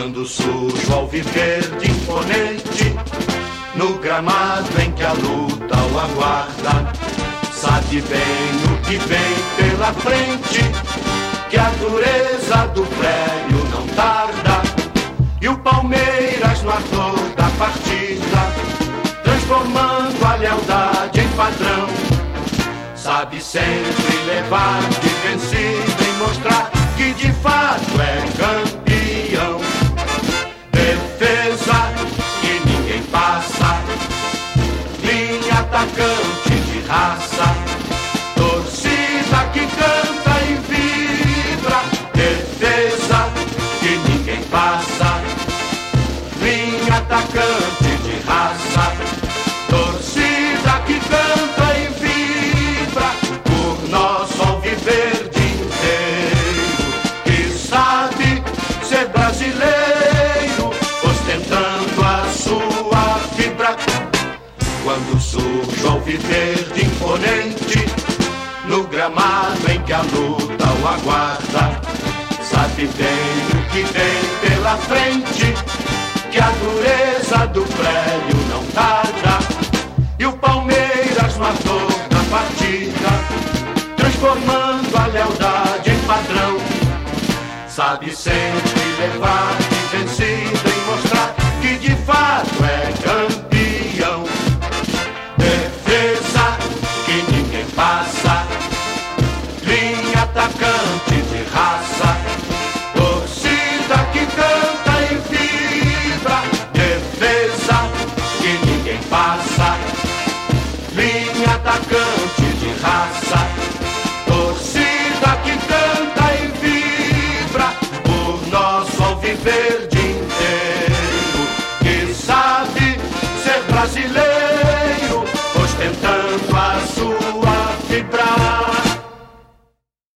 Quando sujo ao viver de imponente, no gramado em que a luta o aguarda, sabe bem o que vem pela frente, que a dureza do prédio não tarda. E o Palmeiras no ator da partida, transformando a lealdade em padrão, sabe sempre levar de vencido e mostrar que de fato é atacante de raça, torcida que canta e vibra por nosso alviverde inteiro, que sabe ser brasileiro, ostentando a sua fibra. Quando surge ao viver de imponente, no gramado em que a luta o aguarda, sabe bem o que vem pela frente, do prédio não tarda. E o Palmeiras no ator da partida, transformando a lealdade em padrão, sabe sempre levar de vencida e mostrar linha atacante de raça, torcida que canta e vibra por nosso alviverde inteiro, que sabe ser brasileiro, ostentando a sua fibra.